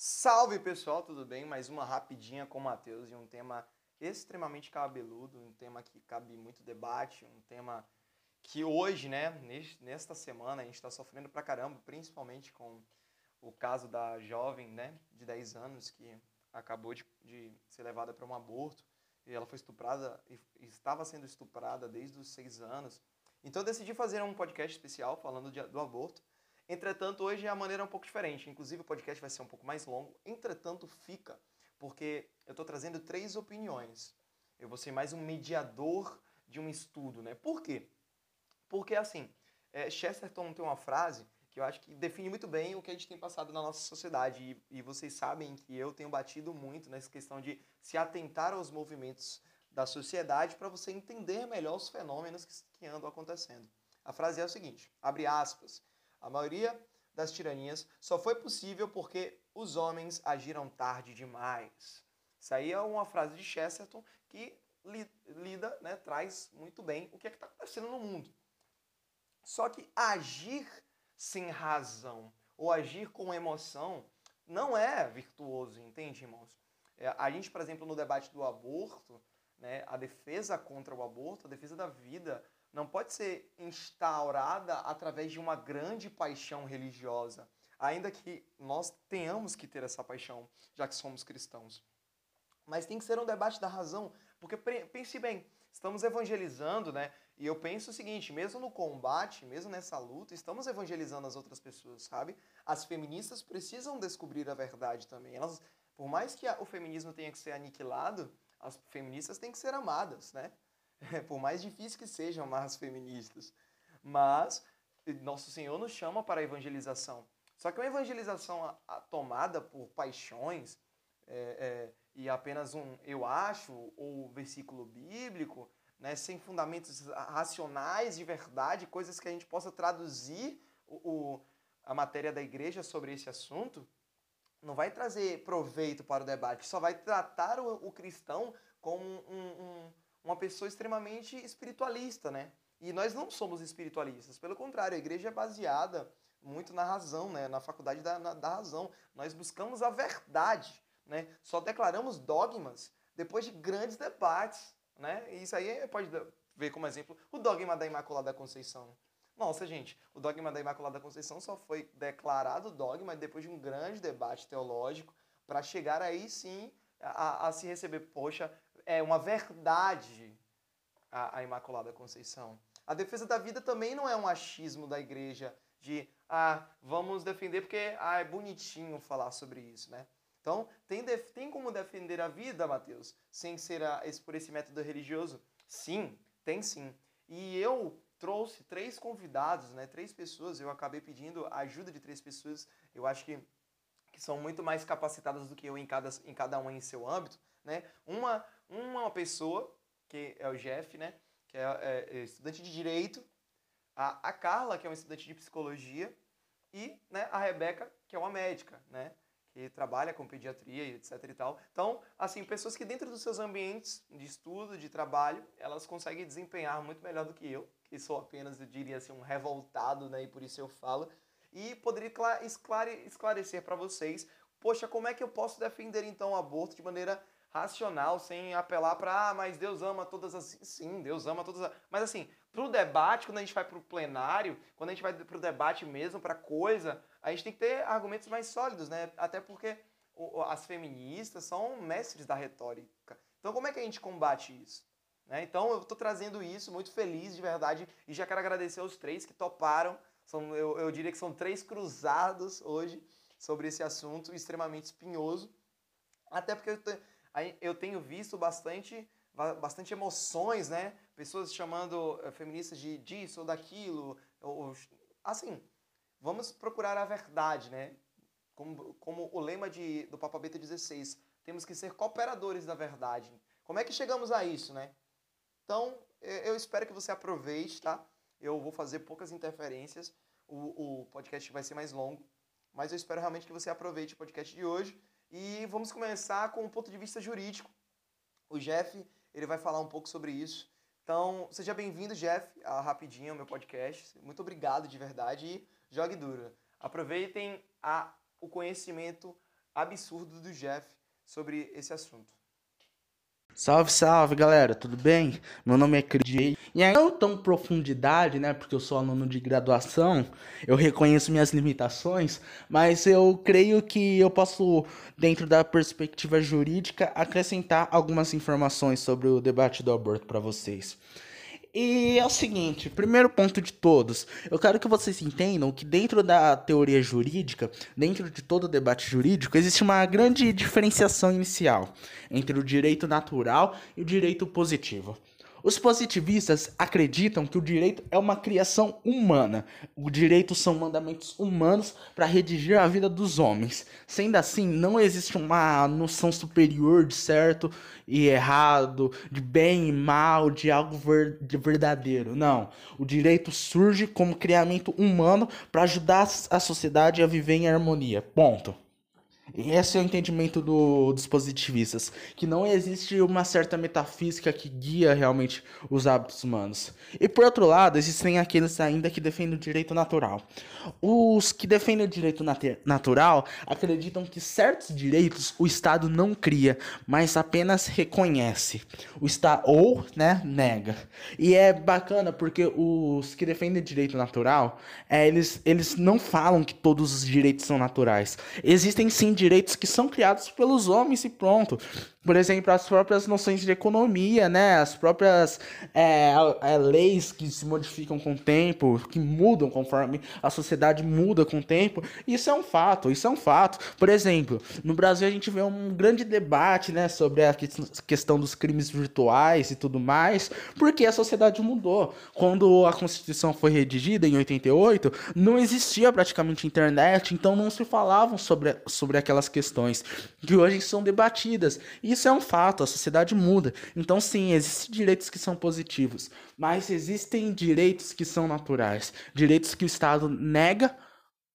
Salve pessoal, tudo bem? Mais uma rapidinha com o Matheus e um tema extremamente cabeludo, um tema que cabe muito debate, um tema que hoje, né, nesta semana, a gente está sofrendo pra caramba, principalmente com o caso da jovem, né, de 10 anos, que acabou de, de ser levada para um aborto, e ela foi estuprada, e estava sendo estuprada desde os 6 anos. Então eu decidi fazer um podcast especial falando de, do aborto, Entretanto, hoje a maneira é um pouco diferente. Inclusive, o podcast vai ser um pouco mais longo. Entretanto, fica, porque eu estou trazendo três opiniões. Eu vou ser mais um mediador de um estudo, né? Por quê? Porque, assim, é, Chesterton tem uma frase que eu acho que define muito bem o que a gente tem passado na nossa sociedade. E, e vocês sabem que eu tenho batido muito nessa questão de se atentar aos movimentos da sociedade para você entender melhor os fenômenos que, que andam acontecendo. A frase é o seguinte, abre aspas, a maioria das tiranias só foi possível porque os homens agiram tarde demais. Isso aí é uma frase de Chesterton que lida, né, traz muito bem o que é está acontecendo no mundo. Só que agir sem razão ou agir com emoção não é virtuoso, entende, irmãos? É, a gente, por exemplo, no debate do aborto, né, a defesa contra o aborto, a defesa da vida, não pode ser instaurada através de uma grande paixão religiosa, ainda que nós tenhamos que ter essa paixão, já que somos cristãos. Mas tem que ser um debate da razão, porque pense bem, estamos evangelizando, né? E eu penso o seguinte, mesmo no combate, mesmo nessa luta, estamos evangelizando as outras pessoas, sabe? As feministas precisam descobrir a verdade também. Elas, por mais que o feminismo tenha que ser aniquilado, as feministas têm que ser amadas, né? por mais difícil que sejam amarras feministas. Mas nosso Senhor nos chama para a evangelização. Só que uma evangelização tomada por paixões é, é, e apenas um eu acho ou versículo bíblico, né, sem fundamentos racionais de verdade, coisas que a gente possa traduzir o, o, a matéria da igreja sobre esse assunto, não vai trazer proveito para o debate, só vai tratar o, o cristão como um, um uma pessoa extremamente espiritualista, né? E nós não somos espiritualistas, pelo contrário, a igreja é baseada muito na razão, né? na faculdade da, na, da razão. Nós buscamos a verdade, né? só declaramos dogmas depois de grandes debates. Né? E isso aí pode ver como exemplo o dogma da Imaculada Conceição. Nossa, gente, o dogma da Imaculada Conceição só foi declarado dogma depois de um grande debate teológico para chegar aí sim a, a se receber, poxa, é uma verdade a, a Imaculada Conceição. A defesa da vida também não é um achismo da igreja de, ah, vamos defender porque ah, é bonitinho falar sobre isso, né? Então, tem, tem como defender a vida, Mateus, sem ser a, esse, por esse método religioso? Sim, tem sim. E eu trouxe três convidados, né, três pessoas, eu acabei pedindo a ajuda de três pessoas, eu acho que, que são muito mais capacitadas do que eu em cada, em cada um em seu âmbito, né? Uma, uma pessoa, que é o Jeff, né? Que é, é, é estudante de Direito, a, a Carla, que é uma estudante de Psicologia, e né, a Rebeca, que é uma médica, né? Que trabalha com pediatria e etc e tal. Então, assim, pessoas que dentro dos seus ambientes de estudo, de trabalho, elas conseguem desempenhar muito melhor do que eu, que sou apenas, eu diria assim, um revoltado, né? E por isso eu falo. E poderia esclarecer para vocês, poxa, como é que eu posso defender então o aborto de maneira racional, sem apelar para, ah, mas Deus ama todas as. Sim, Deus ama todas as. Mas assim, para o debate, quando a gente vai para o plenário, quando a gente vai para o debate mesmo, para coisa, a gente tem que ter argumentos mais sólidos, né? Até porque as feministas são mestres da retórica. Então, como é que a gente combate isso? Né? Então, eu estou trazendo isso, muito feliz de verdade, e já quero agradecer aos três que toparam. São, eu, eu diria que são três cruzados hoje sobre esse assunto extremamente espinhoso. Até porque eu eu tenho visto bastante, bastante emoções, né? Pessoas chamando eh, feministas de disso ou daquilo. Ou, assim, vamos procurar a verdade, né? Como, como o lema de, do Papa Beta XVI, temos que ser cooperadores da verdade. Como é que chegamos a isso, né? Então, eu espero que você aproveite, tá? Eu vou fazer poucas interferências, o, o podcast vai ser mais longo, mas eu espero realmente que você aproveite o podcast de hoje e vamos começar com o um ponto de vista jurídico. O Jeff, ele vai falar um pouco sobre isso. Então, seja bem-vindo, Jeff, a Rapidinho, ao meu podcast. Muito obrigado de verdade e jogue duro. Aproveitem a, o conhecimento absurdo do Jeff sobre esse assunto. Salve, salve, galera, tudo bem? Meu nome é Cris. E aí, não tão profundidade, né, porque eu sou aluno de graduação, eu reconheço minhas limitações, mas eu creio que eu posso, dentro da perspectiva jurídica, acrescentar algumas informações sobre o debate do aborto para vocês. E é o seguinte, primeiro ponto de todos, eu quero que vocês entendam que dentro da teoria jurídica, dentro de todo o debate jurídico, existe uma grande diferenciação inicial entre o direito natural e o direito positivo. Os positivistas acreditam que o direito é uma criação humana. O direito são mandamentos humanos para redigir a vida dos homens. Sendo assim, não existe uma noção superior de certo e errado, de bem e mal, de algo ver de verdadeiro. Não. O direito surge como criamento humano para ajudar a sociedade a viver em harmonia. Ponto. Esse é o entendimento do, dos positivistas, que não existe uma certa metafísica que guia realmente os hábitos humanos. E por outro lado, existem aqueles ainda que defendem o direito natural. Os que defendem o direito nat natural acreditam que certos direitos o Estado não cria, mas apenas reconhece. O Estado ou, né, nega. E é bacana porque os que defendem o direito natural, é, eles, eles não falam que todos os direitos são naturais. Existem sim direitos que são criados pelos homens e pronto por exemplo, as próprias noções de economia, né? As próprias é, é, leis que se modificam com o tempo, que mudam conforme a sociedade muda com o tempo. Isso é um fato, isso é um fato. Por exemplo, no Brasil a gente vê um grande debate, né, sobre a questão dos crimes virtuais e tudo mais, porque a sociedade mudou. Quando a Constituição foi redigida em 88, não existia praticamente internet, então não se falavam sobre, sobre aquelas questões que hoje são debatidas. E isso é um fato, a sociedade muda. Então, sim, existem direitos que são positivos, mas existem direitos que são naturais, direitos que o Estado nega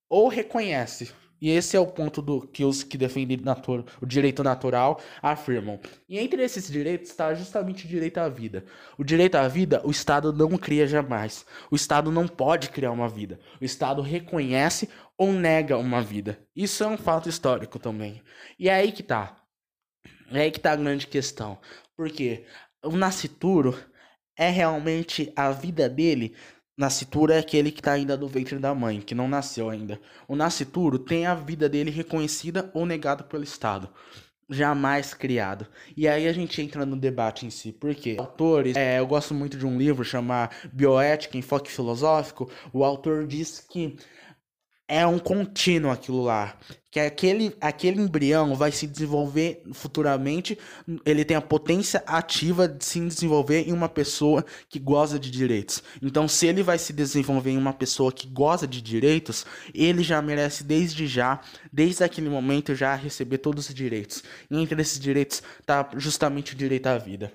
ou reconhece. E esse é o ponto do que os que defendem o direito natural afirmam. E entre esses direitos está justamente o direito à vida. O direito à vida, o Estado não cria jamais. O Estado não pode criar uma vida. O Estado reconhece ou nega uma vida. Isso é um fato histórico também. E é aí que tá. É aí que tá a grande questão. Porque o nascituro é realmente a vida dele. Nascituro é aquele que está ainda no ventre da mãe, que não nasceu ainda. O nascituro tem a vida dele reconhecida ou negada pelo Estado. Jamais criado. E aí a gente entra no debate em si. Por quê? Autores, é, eu gosto muito de um livro chamado Bioética, Enfoque Filosófico. O autor diz que é um contínuo aquilo lá. Que aquele, aquele embrião vai se desenvolver futuramente, ele tem a potência ativa de se desenvolver em uma pessoa que goza de direitos. Então, se ele vai se desenvolver em uma pessoa que goza de direitos, ele já merece desde já, desde aquele momento, já receber todos os direitos. E entre esses direitos está justamente o direito à vida.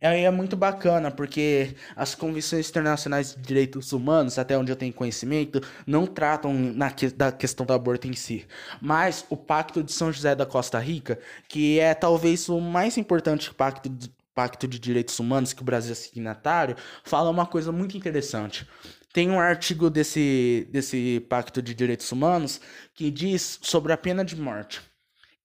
É, é muito bacana, porque as convenções internacionais de direitos humanos, até onde eu tenho conhecimento, não tratam na que, da questão do aborto em si. Mas o Pacto de São José da Costa Rica, que é talvez o mais importante pacto de, pacto de direitos humanos que o Brasil é signatário, fala uma coisa muito interessante. Tem um artigo desse, desse Pacto de Direitos Humanos que diz sobre a pena de morte.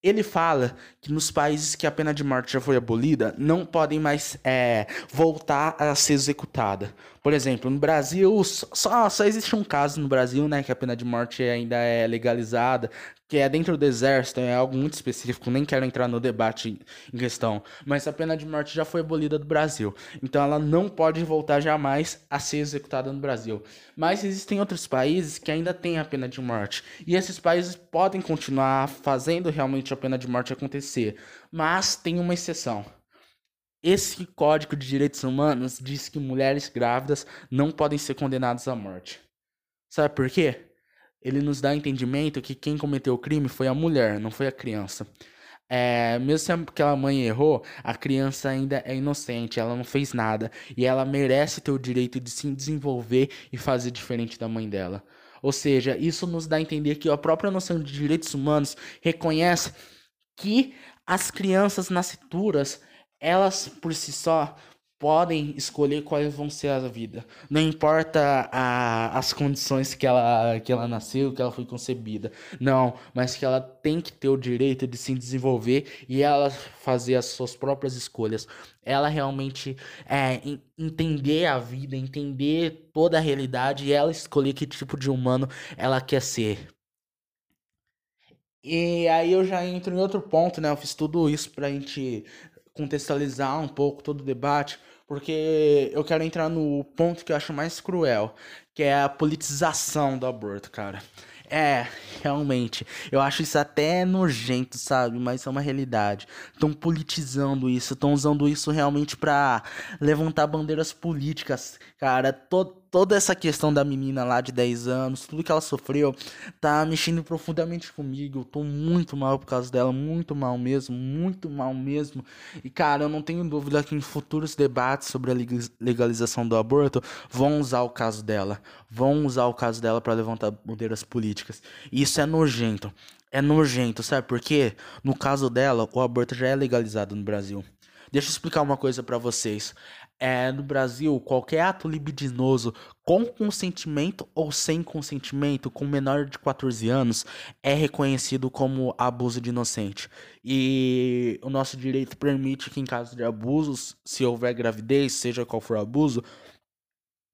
Ele fala que nos países que a pena de morte já foi abolida, não podem mais é, voltar a ser executada. Por exemplo, no Brasil, só, só existe um caso no Brasil, né, que a pena de morte ainda é legalizada, que é dentro do exército, é algo muito específico, nem quero entrar no debate em questão, mas a pena de morte já foi abolida do Brasil, então ela não pode voltar jamais a ser executada no Brasil. Mas existem outros países que ainda têm a pena de morte, e esses países podem continuar fazendo realmente a pena de morte acontecer, mas tem uma exceção. Esse Código de Direitos Humanos diz que mulheres grávidas não podem ser condenadas à morte. Sabe por quê? Ele nos dá entendimento que quem cometeu o crime foi a mulher, não foi a criança. É, mesmo se aquela mãe errou, a criança ainda é inocente, ela não fez nada e ela merece ter o direito de se desenvolver e fazer diferente da mãe dela. Ou seja, isso nos dá a entender que a própria noção de direitos humanos reconhece que as crianças nascituras elas por si só podem escolher quais vão ser a vida. Não importa a, as condições que ela, que ela nasceu, que ela foi concebida. Não, mas que ela tem que ter o direito de se desenvolver e ela fazer as suas próprias escolhas. Ela realmente é, entender a vida, entender toda a realidade e ela escolher que tipo de humano ela quer ser. E aí eu já entro em outro ponto, né? Eu fiz tudo isso pra gente contextualizar um pouco todo o debate, porque eu quero entrar no ponto que eu acho mais cruel, que é a politização do aborto, cara. É, realmente. Eu acho isso até nojento, sabe? Mas é uma realidade. Estão politizando isso, estão usando isso realmente para levantar bandeiras políticas. Cara, todo toda essa questão da menina lá de 10 anos, tudo que ela sofreu, tá mexendo profundamente comigo. Eu tô muito mal por causa dela, muito mal mesmo, muito mal mesmo. E cara, eu não tenho dúvida que em futuros debates sobre a legalização do aborto vão usar o caso dela, vão usar o caso dela para levantar bandeiras políticas. E isso é nojento. É nojento, sabe por quê? No caso dela, o aborto já é legalizado no Brasil. Deixa eu explicar uma coisa para vocês é, no Brasil, qualquer ato libidinoso com consentimento ou sem consentimento com menor de 14 anos é reconhecido como abuso de inocente. E o nosso direito permite que, em caso de abusos, se houver gravidez, seja qual for o abuso,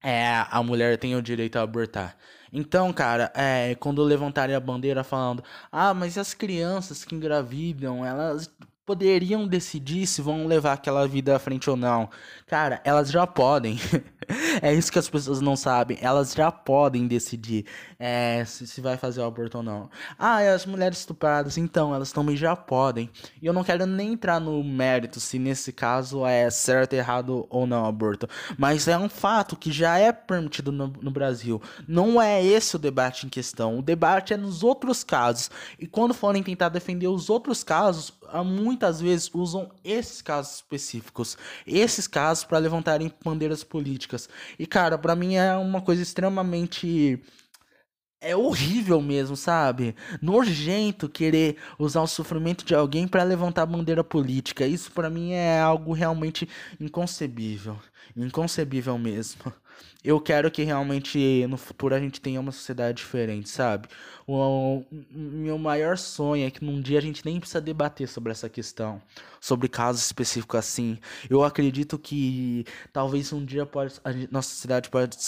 é, a mulher tenha o direito a abortar. Então, cara, é, quando levantarem a bandeira falando, ah, mas as crianças que engravidam, elas poderiam decidir se vão levar aquela vida à frente ou não. Cara, elas já podem. é isso que as pessoas não sabem. Elas já podem decidir é, se, se vai fazer o aborto ou não. Ah, e as mulheres estupradas, então, elas também já podem. E eu não quero nem entrar no mérito se nesse caso é certo, errado ou não aborto. Mas é um fato que já é permitido no, no Brasil. Não é esse o debate em questão. O debate é nos outros casos. E quando forem tentar defender os outros casos, muitas vezes usam esses casos específicos, esses casos para levantarem bandeiras políticas. E cara, para mim é uma coisa extremamente é horrível mesmo, sabe? Nojento querer usar o sofrimento de alguém para levantar bandeira política. Isso para mim é algo realmente inconcebível, inconcebível mesmo. Eu quero que realmente no futuro a gente tenha uma sociedade diferente, sabe? O, meu maior sonho é que num dia a gente nem precisa debater sobre essa questão, sobre casos específicos assim. Eu acredito que talvez um dia pode, a nossa sociedade pode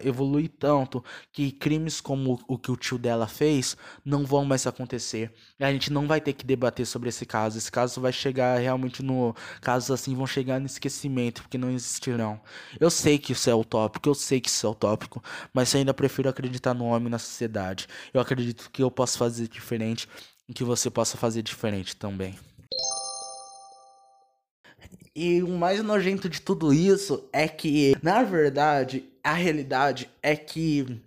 evoluir tanto que crimes como o que o tio dela fez não vão mais acontecer. A gente não vai ter que debater sobre esse caso. Esse caso vai chegar realmente no. Casos assim vão chegar no esquecimento, porque não existirão. Eu sei que isso é utópico, eu sei que isso é utópico, mas eu ainda prefiro acreditar no homem na sociedade. Eu acredito acredito que eu posso fazer diferente e que você possa fazer diferente também. E o mais nojento de tudo isso é que, na verdade, a realidade é que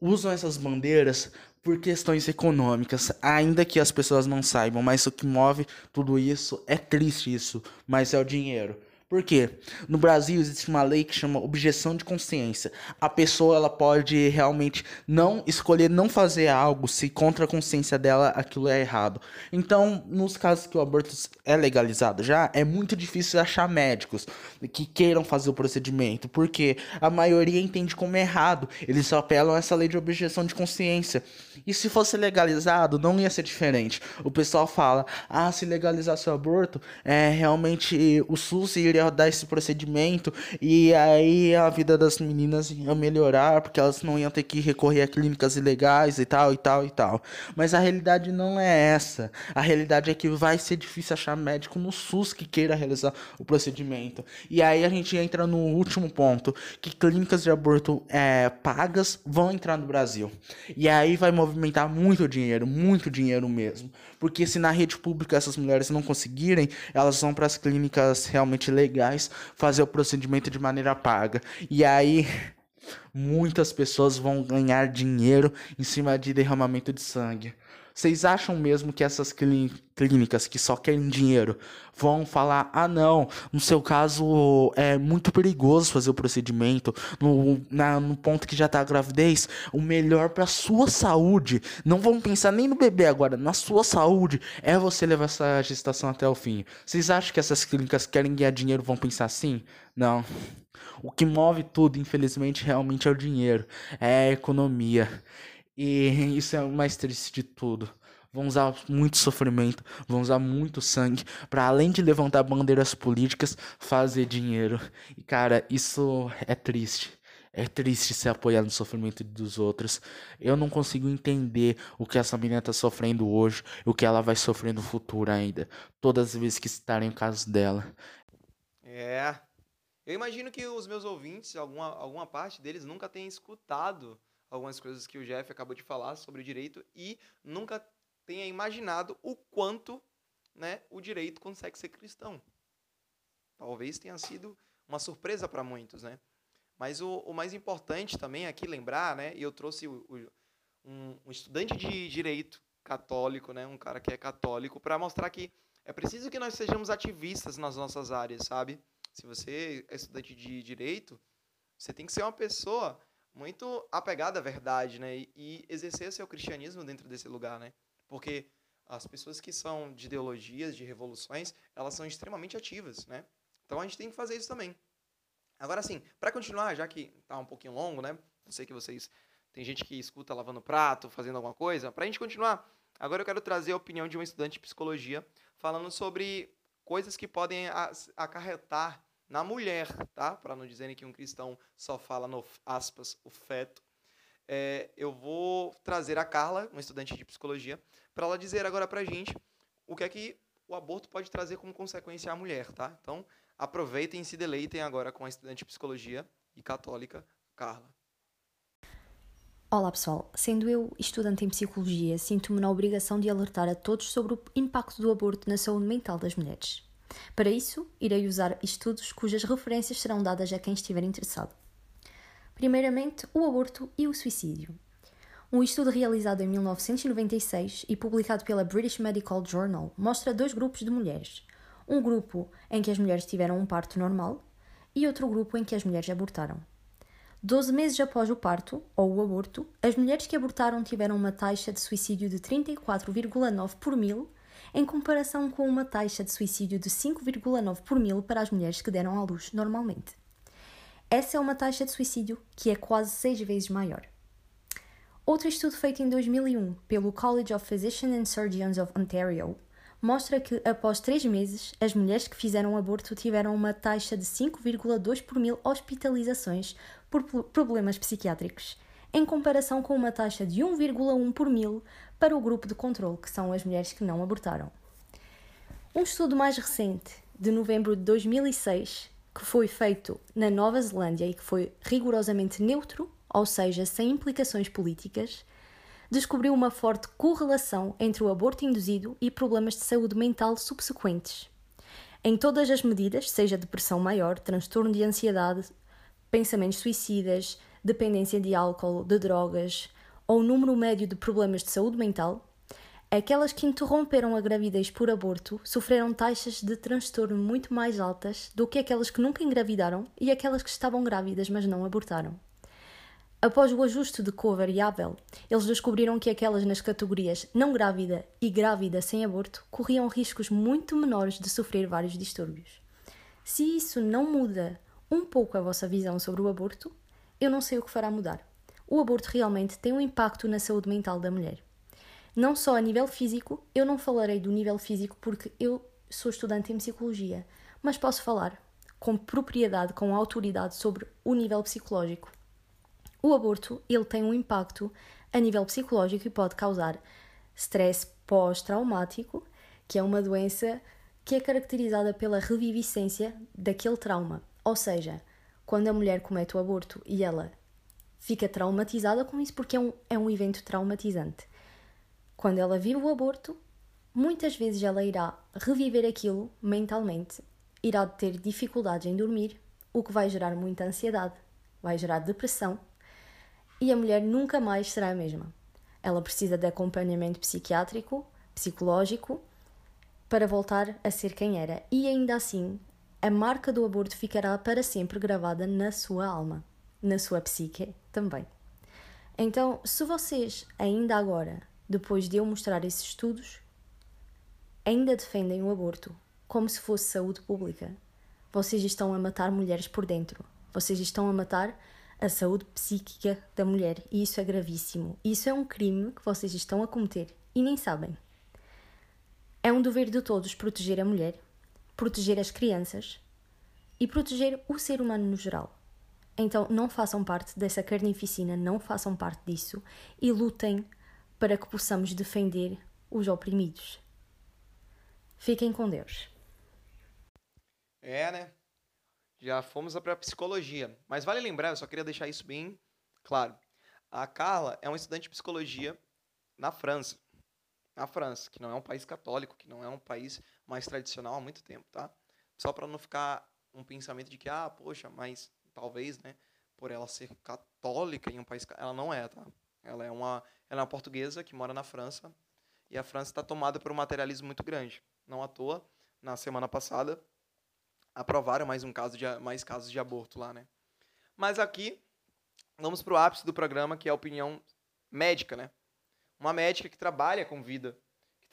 usam essas bandeiras por questões econômicas, ainda que as pessoas não saibam, mas o que move tudo isso é triste isso, mas é o dinheiro. Por quê? No Brasil existe uma lei que chama objeção de consciência. A pessoa ela pode realmente não escolher não fazer algo se contra a consciência dela aquilo é errado. Então, nos casos que o aborto é legalizado já, é muito difícil achar médicos que queiram fazer o procedimento, porque a maioria entende como errado. Eles só apelam a essa lei de objeção de consciência. E se fosse legalizado, não ia ser diferente. O pessoal fala: "Ah, se legalizasse o aborto, é realmente o SUS iria dar esse procedimento e aí a vida das meninas ia melhorar porque elas não iam ter que recorrer a clínicas ilegais e tal e tal e tal. Mas a realidade não é essa. A realidade é que vai ser difícil achar médico no SUS que queira realizar o procedimento. E aí a gente entra no último ponto, que clínicas de aborto é, pagas vão entrar no Brasil. E aí vai movimentar muito dinheiro, muito dinheiro mesmo. Porque se na rede pública essas mulheres não conseguirem, elas vão para as clínicas realmente legais fazer o procedimento de maneira paga. E aí muitas pessoas vão ganhar dinheiro em cima de derramamento de sangue. Vocês acham mesmo que essas clínicas que só querem dinheiro vão falar: ah, não, no seu caso é muito perigoso fazer o procedimento, no, na, no ponto que já tá a gravidez, o melhor para sua saúde, não vão pensar nem no bebê agora, na sua saúde, é você levar essa gestação até o fim. Vocês acham que essas clínicas querem ganhar dinheiro vão pensar assim? Não. O que move tudo, infelizmente, realmente é o dinheiro, é a economia. E isso é o mais triste de tudo. Vão usar muito sofrimento, vão usar muito sangue para além de levantar bandeiras políticas, fazer dinheiro. E cara, isso é triste. É triste se apoiar no sofrimento dos outros. Eu não consigo entender o que essa menina tá sofrendo hoje e o que ela vai sofrer no futuro ainda. Todas as vezes que estarem em caso dela. É. Eu imagino que os meus ouvintes, alguma, alguma parte deles, nunca tenha escutado algumas coisas que o Jeff acabou de falar sobre o direito e nunca tenha imaginado o quanto né, o direito consegue ser cristão. Talvez tenha sido uma surpresa para muitos, né? Mas o, o, mais importante também aqui lembrar, né? E eu trouxe o, o, um, um, estudante de direito católico, né? Um cara que é católico, para mostrar que é preciso que nós sejamos ativistas nas nossas áreas, sabe? Se você é estudante de direito, você tem que ser uma pessoa muito apegada à verdade, né? E, e exercer seu cristianismo dentro desse lugar, né? Porque as pessoas que são de ideologias, de revoluções, elas são extremamente ativas, né? Então a gente tem que fazer isso também. Agora sim, para continuar, já que tá um pouquinho longo, né? Eu sei que vocês tem gente que escuta lavando prato, fazendo alguma coisa. Para a gente continuar, agora eu quero trazer a opinião de um estudante de psicologia falando sobre coisas que podem acarretar na mulher, tá? Para não dizerem que um cristão só fala no aspas o feto. É, eu vou trazer a Carla, uma estudante de psicologia, para ela dizer agora para a gente o que é que o aborto pode trazer como consequência à mulher, tá? Então, aproveitem e se deleitem agora com a estudante de psicologia e católica, Carla. Olá pessoal, sendo eu estudante em psicologia, sinto-me na obrigação de alertar a todos sobre o impacto do aborto na saúde mental das mulheres. Para isso, irei usar estudos cujas referências serão dadas a quem estiver interessado. Primeiramente, o aborto e o suicídio. Um estudo realizado em 1996 e publicado pela British Medical Journal mostra dois grupos de mulheres. Um grupo em que as mulheres tiveram um parto normal e outro grupo em que as mulheres abortaram. Doze meses após o parto, ou o aborto, as mulheres que abortaram tiveram uma taxa de suicídio de 34,9 por mil em comparação com uma taxa de suicídio de 5,9 por mil para as mulheres que deram à luz normalmente. Essa é uma taxa de suicídio que é quase seis vezes maior. Outro estudo feito em 2001 pelo College of Physicians and Surgeons of Ontario mostra que, após três meses, as mulheres que fizeram aborto tiveram uma taxa de 5,2 por mil hospitalizações por problemas psiquiátricos, em comparação com uma taxa de 1,1 por mil para o grupo de controle, que são as mulheres que não abortaram. Um estudo mais recente, de novembro de 2006, que foi feito na Nova Zelândia e que foi rigorosamente neutro, ou seja, sem implicações políticas, descobriu uma forte correlação entre o aborto induzido e problemas de saúde mental subsequentes. Em todas as medidas, seja depressão maior, transtorno de ansiedade, pensamentos suicidas, dependência de álcool, de drogas, ou número médio de problemas de saúde mental, aquelas que interromperam a gravidez por aborto sofreram taxas de transtorno muito mais altas do que aquelas que nunca engravidaram e aquelas que estavam grávidas mas não abortaram. Após o ajuste de cor variável, eles descobriram que aquelas nas categorias não grávida e grávida sem aborto corriam riscos muito menores de sofrer vários distúrbios. Se isso não muda um pouco a vossa visão sobre o aborto, eu não sei o que fará mudar o aborto realmente tem um impacto na saúde mental da mulher. Não só a nível físico, eu não falarei do nível físico porque eu sou estudante em psicologia, mas posso falar com propriedade, com autoridade sobre o nível psicológico. O aborto, ele tem um impacto a nível psicológico e pode causar stress pós-traumático, que é uma doença que é caracterizada pela reviviscência daquele trauma. Ou seja, quando a mulher comete o aborto e ela fica traumatizada com isso porque é um, é um evento traumatizante. Quando ela vive o aborto, muitas vezes ela irá reviver aquilo mentalmente, irá ter dificuldades em dormir, o que vai gerar muita ansiedade, vai gerar depressão e a mulher nunca mais será a mesma. ela precisa de acompanhamento psiquiátrico, psicológico, para voltar a ser quem era. E ainda assim, a marca do aborto ficará para sempre gravada na sua alma, na sua psique também. Então, se vocês ainda agora, depois de eu mostrar esses estudos, ainda defendem o aborto como se fosse saúde pública, vocês estão a matar mulheres por dentro. Vocês estão a matar a saúde psíquica da mulher e isso é gravíssimo. Isso é um crime que vocês estão a cometer e nem sabem. É um dever de todos proteger a mulher, proteger as crianças e proteger o ser humano no geral. Então não façam parte dessa carnificina, não façam parte disso e lutem para que possamos defender os oprimidos. Fiquem com Deus. É, né? já fomos para a psicologia. Mas vale lembrar, eu só queria deixar isso bem claro. A Carla é uma estudante de psicologia na França. Na França, que não é um país católico, que não é um país mais tradicional há muito tempo, tá? Só para não ficar um pensamento de que, ah, poxa, mas talvez, né, por ela ser católica em um país. Ela não é, tá? Ela é uma, ela é uma portuguesa que mora na França e a França está tomada por um materialismo muito grande. Não à toa, na semana passada, aprovaram mais um caso de mais casos de aborto lá, né? Mas aqui vamos para o ápice do programa, que é a opinião médica, né? Uma médica que trabalha com vida,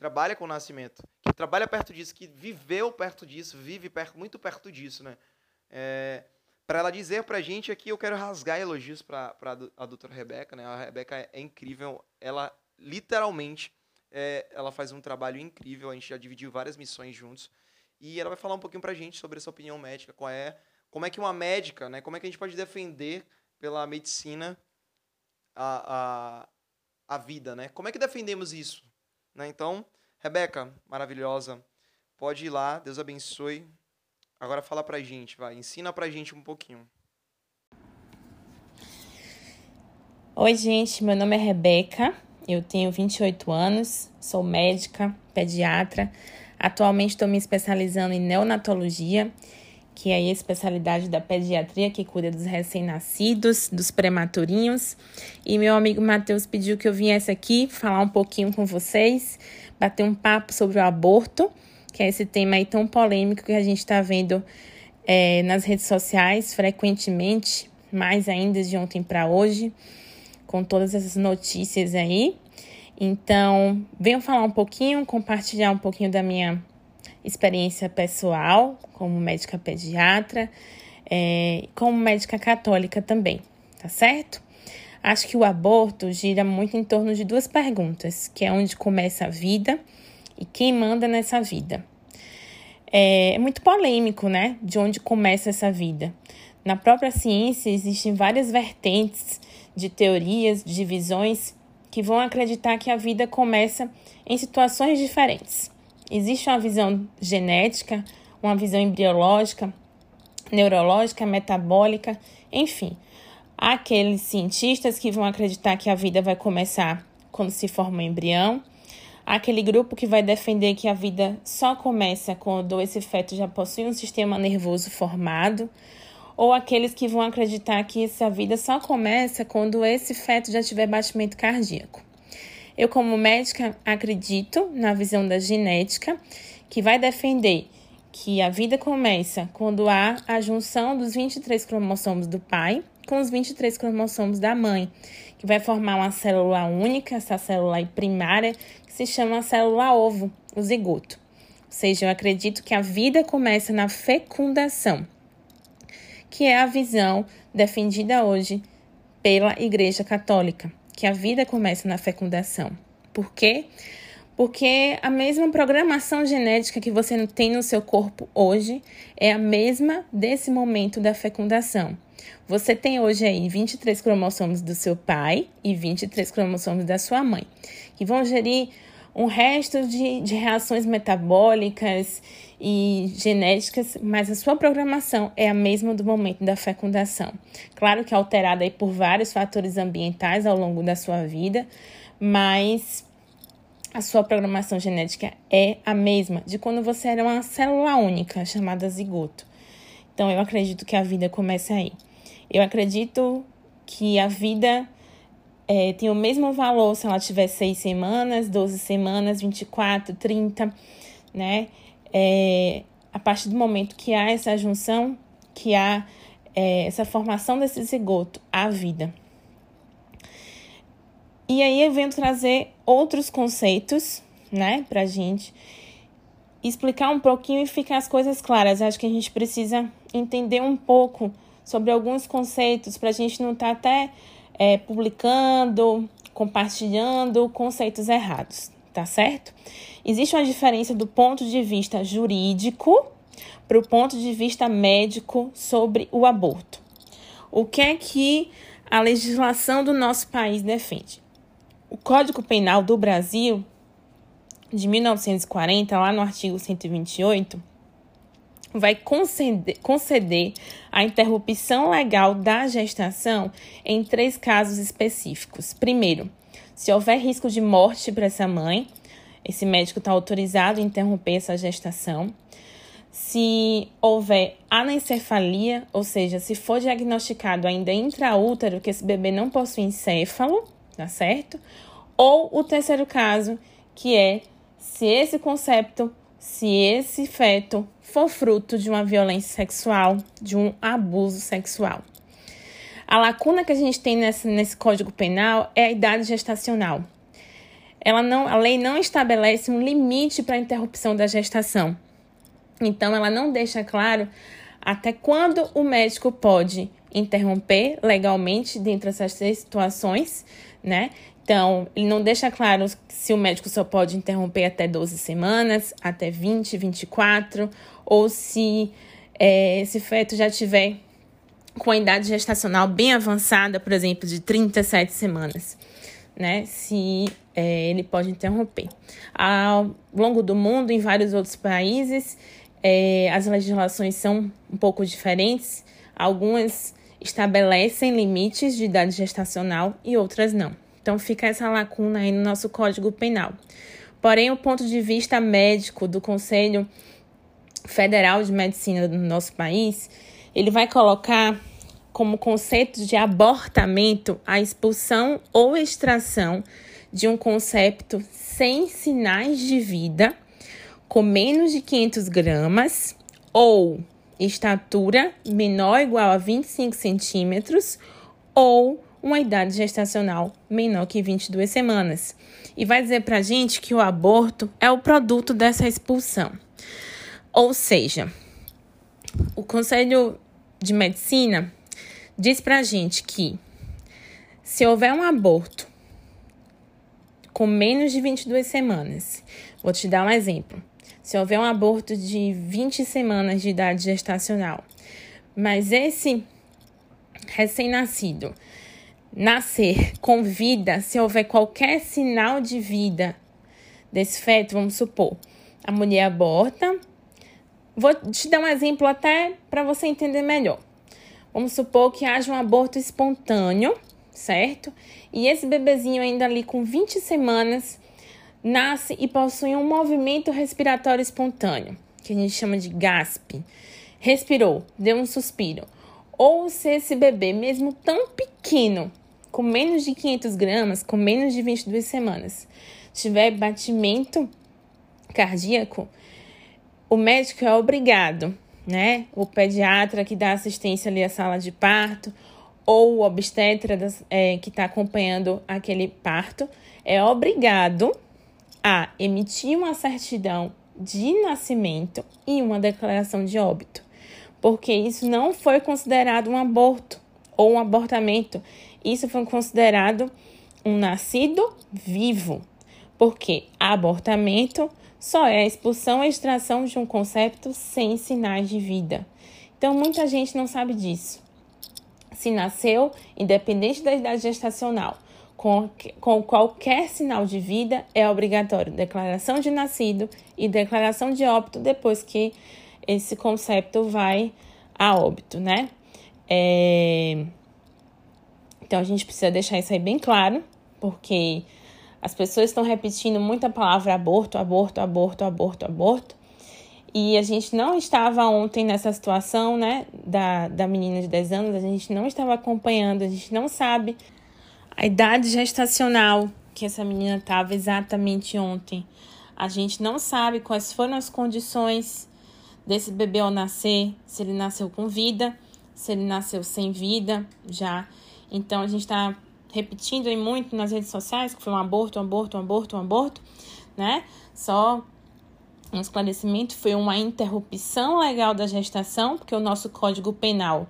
trabalha com nascimento, que trabalha perto disso, que viveu perto disso, vive perto, muito perto disso, né? É, para ela dizer para a gente aqui, eu quero rasgar elogios para a doutora Rebeca, né? A Rebeca é, incrível, ela literalmente é, ela faz um trabalho incrível, a gente já dividiu várias missões juntos. E ela vai falar um pouquinho pra gente sobre essa opinião médica, qual é, como é que uma médica, né, como é que a gente pode defender pela medicina a, a, a vida, né? Como é que defendemos isso? Né? Então, Rebeca, maravilhosa, pode ir lá, Deus abençoe. Agora fala pra gente, vai, ensina pra gente um pouquinho. Oi, gente, meu nome é Rebeca, eu tenho 28 anos, sou médica, pediatra, Atualmente estou me especializando em neonatologia, que é a especialidade da pediatria que cuida dos recém-nascidos, dos prematurinhos. E meu amigo Matheus pediu que eu viesse aqui falar um pouquinho com vocês, bater um papo sobre o aborto, que é esse tema aí tão polêmico que a gente está vendo é, nas redes sociais frequentemente, mais ainda de ontem para hoje, com todas essas notícias aí. Então, venho falar um pouquinho, compartilhar um pouquinho da minha experiência pessoal como médica pediatra, é, como médica católica também, tá certo? Acho que o aborto gira muito em torno de duas perguntas, que é onde começa a vida e quem manda nessa vida. É, é muito polêmico, né? De onde começa essa vida. Na própria ciência existem várias vertentes de teorias, de visões que vão acreditar que a vida começa em situações diferentes. Existe uma visão genética, uma visão embriológica, neurológica, metabólica, enfim. Há aqueles cientistas que vão acreditar que a vida vai começar quando se forma um embrião. Há aquele grupo que vai defender que a vida só começa quando esse feto já possui um sistema nervoso formado ou aqueles que vão acreditar que essa vida só começa quando esse feto já tiver batimento cardíaco. Eu, como médica, acredito na visão da genética, que vai defender que a vida começa quando há a junção dos 23 cromossomos do pai com os 23 cromossomos da mãe, que vai formar uma célula única, essa célula primária, que se chama a célula ovo, o zigoto. Ou seja, eu acredito que a vida começa na fecundação que é a visão defendida hoje pela Igreja Católica, que a vida começa na fecundação. Por quê? Porque a mesma programação genética que você tem no seu corpo hoje é a mesma desse momento da fecundação. Você tem hoje aí 23 cromossomos do seu pai e 23 cromossomos da sua mãe, que vão gerir um resto de, de reações metabólicas e genéticas, mas a sua programação é a mesma do momento da fecundação. Claro que alterada aí por vários fatores ambientais ao longo da sua vida, mas a sua programação genética é a mesma de quando você era uma célula única, chamada zigoto. Então eu acredito que a vida começa aí. Eu acredito que a vida é, tem o mesmo valor se ela tiver 6 semanas, 12 semanas, 24, 30, né? É, a partir do momento que há essa junção, que há é, essa formação desse zigoto à vida. E aí eu venho trazer outros conceitos, né, pra gente explicar um pouquinho e ficar as coisas claras. Acho que a gente precisa entender um pouco sobre alguns conceitos para a gente não estar tá até é, publicando, compartilhando conceitos errados, tá certo? Existe uma diferença do ponto de vista jurídico para o ponto de vista médico sobre o aborto. O que é que a legislação do nosso país defende? O Código Penal do Brasil, de 1940, lá no artigo 128, vai conceder, conceder a interrupção legal da gestação em três casos específicos. Primeiro, se houver risco de morte para essa mãe, esse médico está autorizado a interromper essa gestação. Se houver anencefalia, ou seja, se for diagnosticado ainda intraútero que esse bebê não possui encéfalo, tá certo? Ou o terceiro caso, que é se esse concepto, se esse feto for fruto de uma violência sexual, de um abuso sexual. A lacuna que a gente tem nesse, nesse Código Penal é a idade gestacional. Ela não, a lei não estabelece um limite para a interrupção da gestação. Então, ela não deixa claro até quando o médico pode interromper legalmente dentro dessas três situações, né? Então, ele não deixa claro se o médico só pode interromper até 12 semanas, até 20, 24, ou se é, esse feto já tiver com a idade gestacional bem avançada, por exemplo, de 37 semanas, né? Se é, ele pode interromper. Ao longo do mundo, em vários outros países, é, as legislações são um pouco diferentes. Algumas estabelecem limites de idade gestacional e outras não. Então fica essa lacuna aí no nosso Código Penal. Porém, o ponto de vista médico do Conselho Federal de Medicina do nosso país, ele vai colocar como conceito de abortamento a expulsão ou extração de um concepto sem sinais de vida, com menos de 500 gramas ou estatura menor ou igual a 25 centímetros ou uma idade gestacional menor que 22 semanas. E vai dizer para gente que o aborto é o produto dessa expulsão. Ou seja, o Conselho de Medicina diz para gente que se houver um aborto com menos de 22 semanas, vou te dar um exemplo. Se houver um aborto de 20 semanas de idade gestacional, mas esse recém-nascido nascer com vida, se houver qualquer sinal de vida desse feto, vamos supor, a mulher aborta, Vou te dar um exemplo até para você entender melhor. Vamos supor que haja um aborto espontâneo, certo? E esse bebezinho ainda ali com 20 semanas nasce e possui um movimento respiratório espontâneo, que a gente chama de GASP. Respirou, deu um suspiro. Ou se esse bebê, mesmo tão pequeno, com menos de 500 gramas, com menos de 22 semanas, tiver batimento cardíaco, o médico é obrigado, né? O pediatra que dá assistência ali à sala de parto ou o obstetra das, é, que está acompanhando aquele parto é obrigado a emitir uma certidão de nascimento e uma declaração de óbito, porque isso não foi considerado um aborto ou um abortamento, isso foi considerado um nascido vivo, porque abortamento só é a expulsão ou extração de um conceito sem sinais de vida. Então, muita gente não sabe disso. Se nasceu, independente da idade gestacional, com, com qualquer sinal de vida, é obrigatório declaração de nascido e declaração de óbito depois que esse conceito vai a óbito, né? É... Então, a gente precisa deixar isso aí bem claro, porque as pessoas estão repetindo muita palavra aborto, aborto, aborto, aborto, aborto. E a gente não estava ontem nessa situação, né, da, da menina de 10 anos, a gente não estava acompanhando, a gente não sabe A idade gestacional que essa menina estava exatamente ontem. A gente não sabe quais foram as condições desse bebê ao nascer, se ele nasceu com vida, se ele nasceu sem vida já. Então a gente está repetindo aí muito nas redes sociais que foi um aborto, um aborto, um aborto, um aborto, né? Só um esclarecimento foi uma interrupção legal da gestação, porque o nosso Código Penal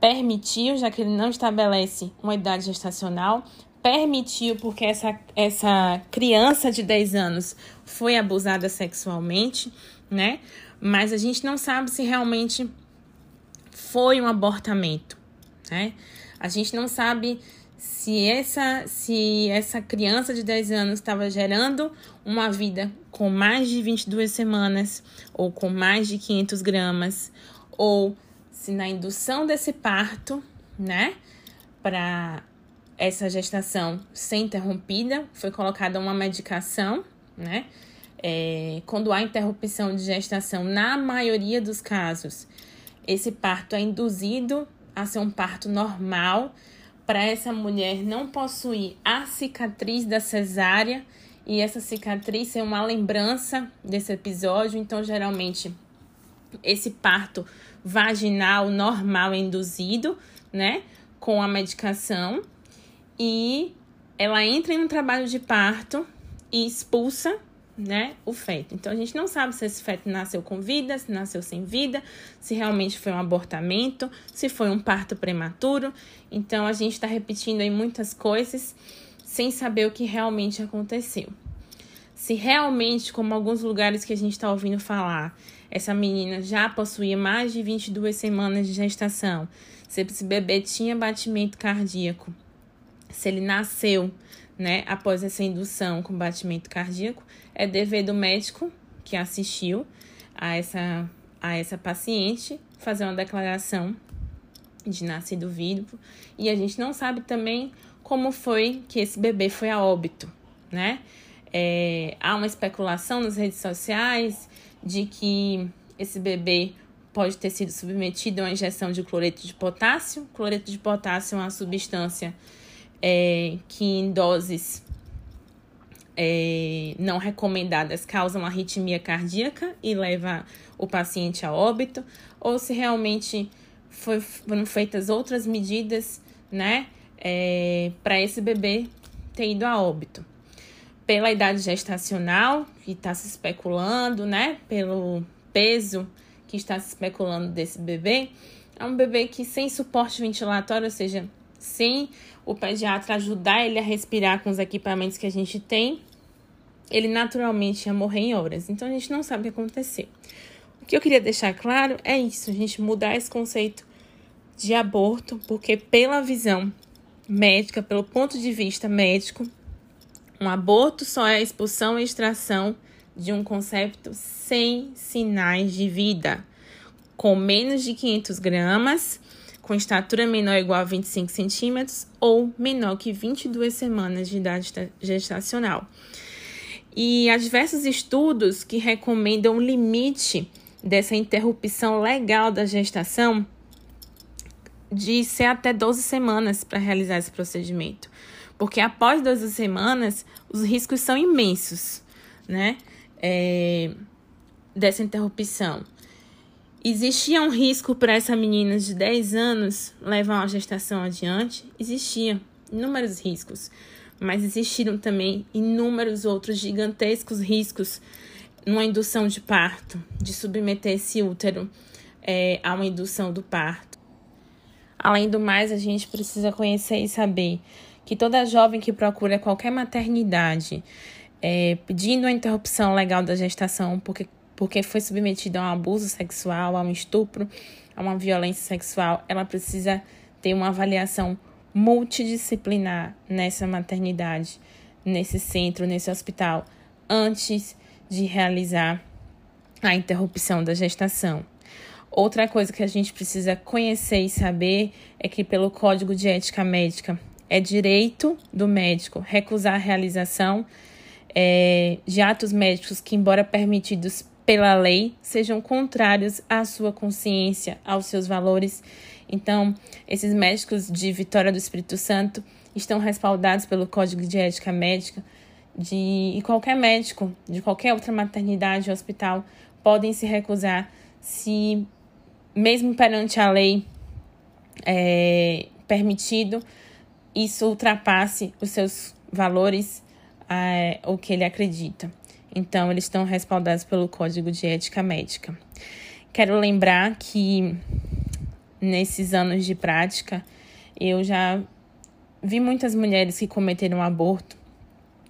permitiu, já que ele não estabelece uma idade gestacional, permitiu porque essa, essa criança de 10 anos foi abusada sexualmente, né? Mas a gente não sabe se realmente foi um abortamento, né? A gente não sabe se essa, se essa criança de 10 anos estava gerando uma vida com mais de 22 semanas, ou com mais de 500 gramas, ou se na indução desse parto, né, para essa gestação ser interrompida, foi colocada uma medicação, né, é, quando há interrupção de gestação, na maioria dos casos, esse parto é induzido a ser um parto normal, para essa mulher não possuir a cicatriz da cesárea e essa cicatriz ser uma lembrança desse episódio. Então, geralmente, esse parto vaginal normal é induzido, né, com a medicação e ela entra em um trabalho de parto e expulsa né, o feto. Então a gente não sabe se esse feto nasceu com vida, se nasceu sem vida, se realmente foi um abortamento, se foi um parto prematuro. Então a gente está repetindo aí muitas coisas sem saber o que realmente aconteceu. Se realmente, como alguns lugares que a gente está ouvindo falar, essa menina já possuía mais de 22 semanas de gestação, se esse bebê tinha batimento cardíaco, se ele nasceu né, após essa indução com batimento cardíaco, é dever do médico que assistiu a essa, a essa paciente fazer uma declaração de nascido vivo. E a gente não sabe também como foi que esse bebê foi a óbito, né? É, há uma especulação nas redes sociais de que esse bebê pode ter sido submetido a uma injeção de cloreto de potássio. Cloreto de potássio é uma substância é, que em doses é, não recomendadas causam arritmia cardíaca e leva o paciente a óbito, ou se realmente foi, foram feitas outras medidas, né, é, para esse bebê ter ido a óbito. Pela idade gestacional, que está se especulando, né, pelo peso que está se especulando desse bebê, é um bebê que sem suporte ventilatório, ou seja, sem o pediatra ajudar ele a respirar com os equipamentos que a gente tem, ele naturalmente ia morrer em horas. Então a gente não sabe o que aconteceu. O que eu queria deixar claro é isso, a gente mudar esse conceito de aborto, porque pela visão médica, pelo ponto de vista médico, um aborto só é a expulsão e extração de um concepto sem sinais de vida, com menos de 500 gramas com estatura menor ou igual a 25 centímetros ou menor que 22 semanas de idade gestacional. E há diversos estudos que recomendam o limite dessa interrupção legal da gestação de ser até 12 semanas para realizar esse procedimento. Porque após 12 semanas, os riscos são imensos, né? É, dessa interrupção. Existia um risco para essa menina de 10 anos levar uma gestação adiante? Existia inúmeros riscos, mas existiram também inúmeros outros gigantescos riscos numa indução de parto, de submeter esse útero é, a uma indução do parto. Além do mais, a gente precisa conhecer e saber que toda jovem que procura qualquer maternidade é, pedindo a interrupção legal da gestação porque porque foi submetida a um abuso sexual, a um estupro, a uma violência sexual, ela precisa ter uma avaliação multidisciplinar nessa maternidade, nesse centro, nesse hospital, antes de realizar a interrupção da gestação. Outra coisa que a gente precisa conhecer e saber é que, pelo Código de Ética Médica, é direito do médico recusar a realização é, de atos médicos que, embora permitidos pela lei sejam contrários à sua consciência, aos seus valores. Então, esses médicos de Vitória do Espírito Santo, estão respaldados pelo Código de Ética Médica de e qualquer médico de qualquer outra maternidade ou hospital podem se recusar se mesmo perante a lei é, permitido isso ultrapasse os seus valores é, o que ele acredita. Então, eles estão respaldados pelo Código de Ética Médica. Quero lembrar que nesses anos de prática, eu já vi muitas mulheres que cometeram aborto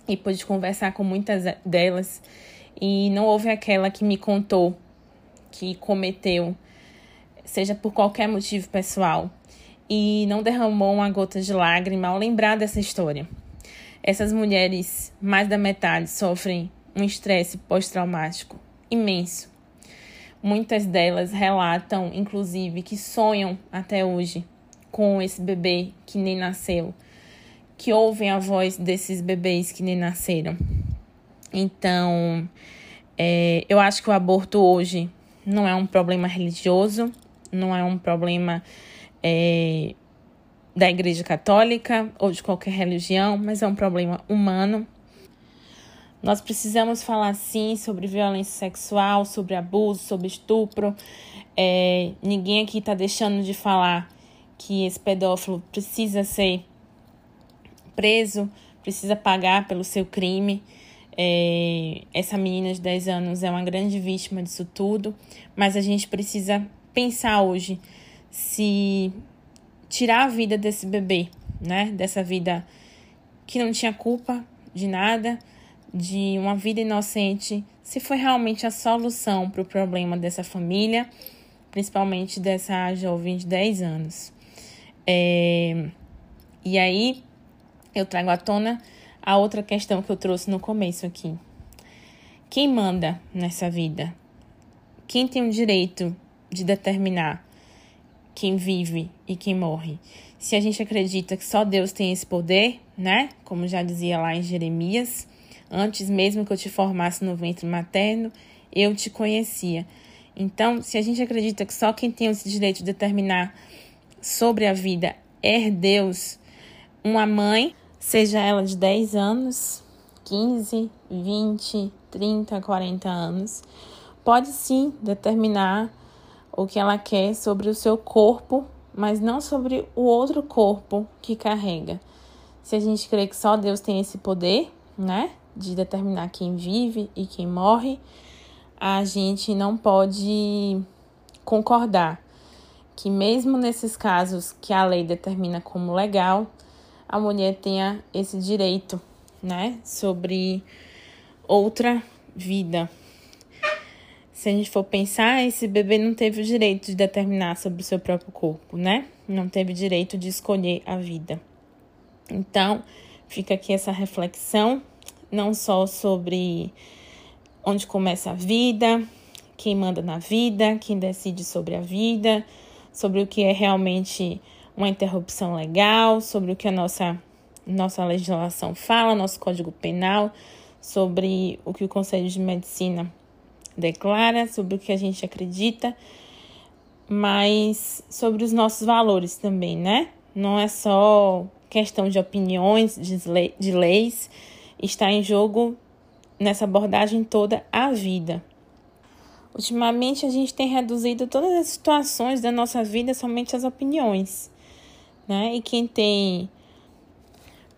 e pude conversar com muitas delas e não houve aquela que me contou que cometeu, seja por qualquer motivo pessoal, e não derramou uma gota de lágrima ao lembrar dessa história. Essas mulheres, mais da metade, sofrem um estresse pós-traumático imenso. Muitas delas relatam, inclusive, que sonham até hoje com esse bebê que nem nasceu, que ouvem a voz desses bebês que nem nasceram. Então, é, eu acho que o aborto hoje não é um problema religioso, não é um problema é, da Igreja Católica ou de qualquer religião, mas é um problema humano. Nós precisamos falar sim sobre violência sexual, sobre abuso, sobre estupro. É, ninguém aqui está deixando de falar que esse pedófilo precisa ser preso, precisa pagar pelo seu crime. É, essa menina de 10 anos é uma grande vítima disso tudo, mas a gente precisa pensar hoje se tirar a vida desse bebê, né? Dessa vida que não tinha culpa de nada, de uma vida inocente, se foi realmente a solução para o problema dessa família, principalmente dessa jovem de 10 anos. É, e aí, eu trago à tona a outra questão que eu trouxe no começo aqui. Quem manda nessa vida? Quem tem o direito de determinar quem vive e quem morre? Se a gente acredita que só Deus tem esse poder, né? Como já dizia lá em Jeremias, antes mesmo que eu te formasse no ventre materno, eu te conhecia. Então, se a gente acredita que só quem tem esse direito de determinar sobre a vida é Deus, uma mãe seja ela de 10 anos, 15, 20, 30, 40 anos, pode sim determinar o que ela quer sobre o seu corpo, mas não sobre o outro corpo que carrega. Se a gente crê que só Deus tem esse poder, né, de determinar quem vive e quem morre, a gente não pode concordar que mesmo nesses casos que a lei determina como legal, a mulher tenha esse direito, né, sobre outra vida. Se a gente for pensar, esse bebê não teve o direito de determinar sobre o seu próprio corpo, né? Não teve direito de escolher a vida. Então, fica aqui essa reflexão, não só sobre onde começa a vida, quem manda na vida, quem decide sobre a vida, sobre o que é realmente uma interrupção legal, sobre o que a nossa, nossa legislação fala, nosso Código Penal, sobre o que o Conselho de Medicina declara, sobre o que a gente acredita, mas sobre os nossos valores também, né? Não é só questão de opiniões, de leis, está em jogo nessa abordagem toda a vida. Ultimamente a gente tem reduzido todas as situações da nossa vida somente às opiniões né? E quem tem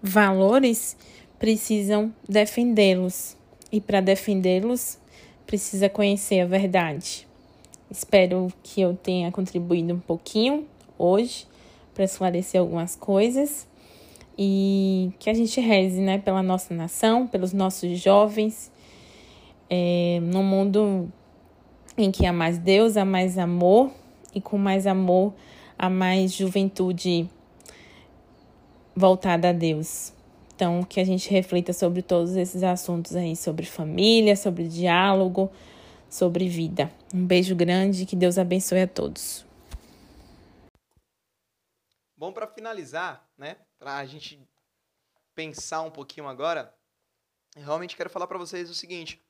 valores precisam defendê-los. E para defendê-los, precisa conhecer a verdade. Espero que eu tenha contribuído um pouquinho hoje para esclarecer algumas coisas e que a gente reze, né, pela nossa nação, pelos nossos jovens, é, num mundo em que há mais Deus, há mais amor e com mais amor há mais juventude voltada a Deus. Então, que a gente reflita sobre todos esses assuntos aí, sobre família, sobre diálogo, sobre vida. Um beijo grande e que Deus abençoe a todos. Bom, para finalizar, né, para a gente pensar um pouquinho agora, realmente quero falar para vocês o seguinte: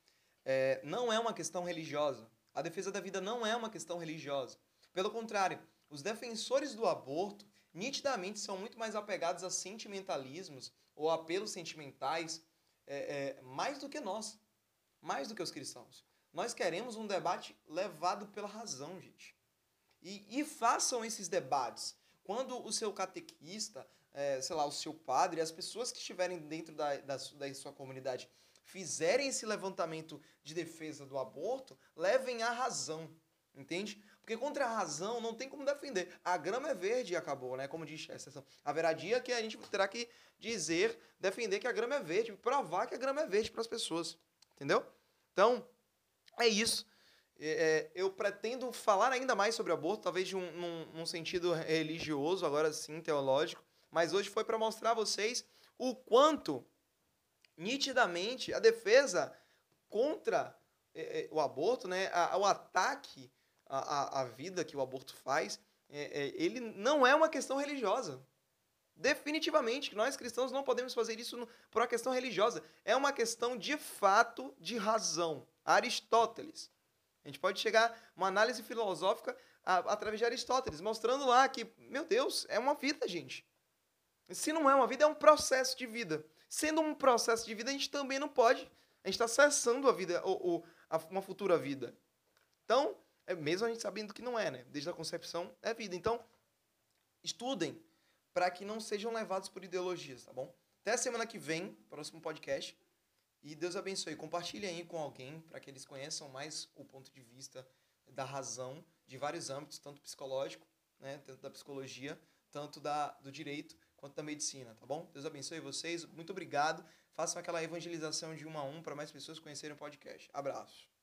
é, não é uma questão religiosa. A defesa da vida não é uma questão religiosa. Pelo contrário, os defensores do aborto nitidamente são muito mais apegados a sentimentalismos ou apelos sentimentais é, é, mais do que nós, mais do que os cristãos. Nós queremos um debate levado pela razão, gente. E, e façam esses debates. Quando o seu catequista, é, sei lá, o seu padre, as pessoas que estiverem dentro da, da, da sua comunidade fizerem esse levantamento de defesa do aborto, levem a razão, entende? Porque contra a razão não tem como defender. A grama é verde e acabou, né? Como diz Chesterton. Haverá dia que a gente terá que dizer, defender que a grama é verde, provar que a grama é verde para as pessoas, entendeu? Então, é isso. É, é, eu pretendo falar ainda mais sobre aborto, talvez de um, sentido religioso, agora sim, teológico, mas hoje foi para mostrar a vocês o quanto nitidamente a defesa contra é, é, o aborto, né, a, o ataque à, à, vida que o aborto faz, é, é, ele não é uma questão religiosa. Definitivamente, nós cristãos não podemos fazer isso por uma questão religiosa. É uma questão de fato de razão. Aristóteles. A gente pode chegar uma análise filosófica a, através de Aristóteles, mostrando lá que, meu Deus, é uma vida, gente. Se não é uma vida, é um processo de vida. Sendo um processo de vida, a gente também não pode. A gente está cessando a vida, ou, ou a, uma futura vida. Então, é mesmo a gente sabendo que não é, né? Desde a concepção é vida. Então, estudem para que não sejam levados por ideologias, tá bom? Até a semana que vem, próximo podcast. E Deus abençoe. Compartilhe aí com alguém para que eles conheçam mais o ponto de vista da razão de vários âmbitos, tanto psicológico, né, tanto da psicologia, tanto da, do direito quanto da medicina, tá bom? Deus abençoe vocês. Muito obrigado. Façam aquela evangelização de um a um para mais pessoas conhecerem o podcast. Abraço.